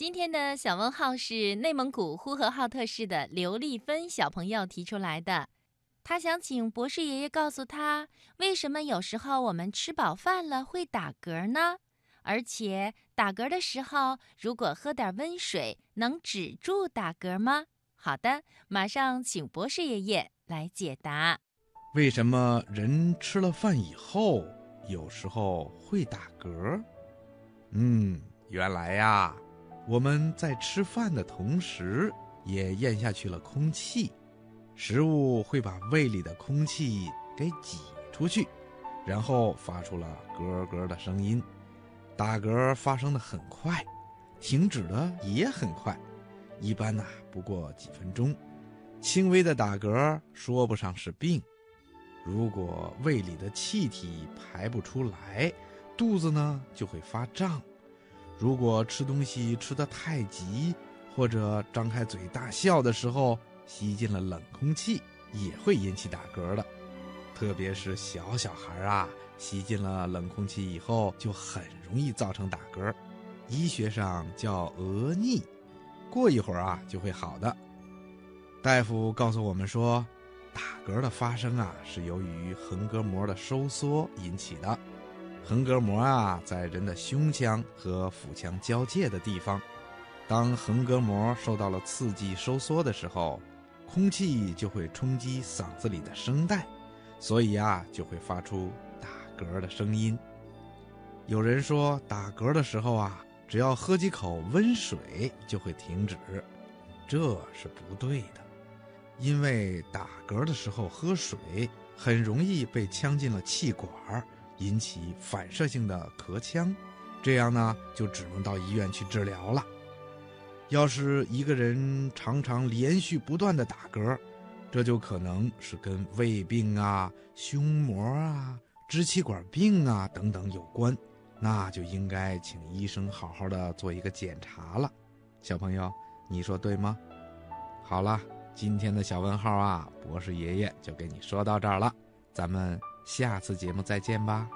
今天的小问号是内蒙古呼和浩特市的刘丽芬小朋友提出来的，他想请博士爷爷告诉他，为什么有时候我们吃饱饭了会打嗝呢？而且打嗝的时候，如果喝点温水，能止住打嗝吗？好的，马上请博士爷爷来解答。为什么人吃了饭以后有时候会打嗝？嗯，原来呀，我们在吃饭的同时也咽下去了空气，食物会把胃里的空气给挤出去，然后发出了咯咯的声音。打嗝发生的很快，停止的也很快，一般呐不过几分钟。轻微的打嗝说不上是病，如果胃里的气体排不出来，肚子呢就会发胀。如果吃东西吃得太急，或者张开嘴大笑的时候吸进了冷空气，也会引起打嗝的。特别是小小孩啊。吸进了冷空气以后，就很容易造成打嗝，医学上叫额逆，过一会儿啊就会好的。大夫告诉我们说，打嗝的发生啊是由于横膈膜的收缩引起的。横膈膜啊在人的胸腔和腹腔交界的地方，当横膈膜受到了刺激收缩的时候，空气就会冲击嗓子里的声带，所以啊就会发出打。嗝的声音。有人说打嗝的时候啊，只要喝几口温水就会停止，这是不对的。因为打嗝的时候喝水很容易被呛进了气管，引起反射性的咳腔，这样呢就只能到医院去治疗了。要是一个人常常连续不断的打嗝，这就可能是跟胃病啊、胸膜啊。支气管病啊等等有关，那就应该请医生好好的做一个检查了。小朋友，你说对吗？好了，今天的小问号啊，博士爷爷就给你说到这儿了，咱们下次节目再见吧。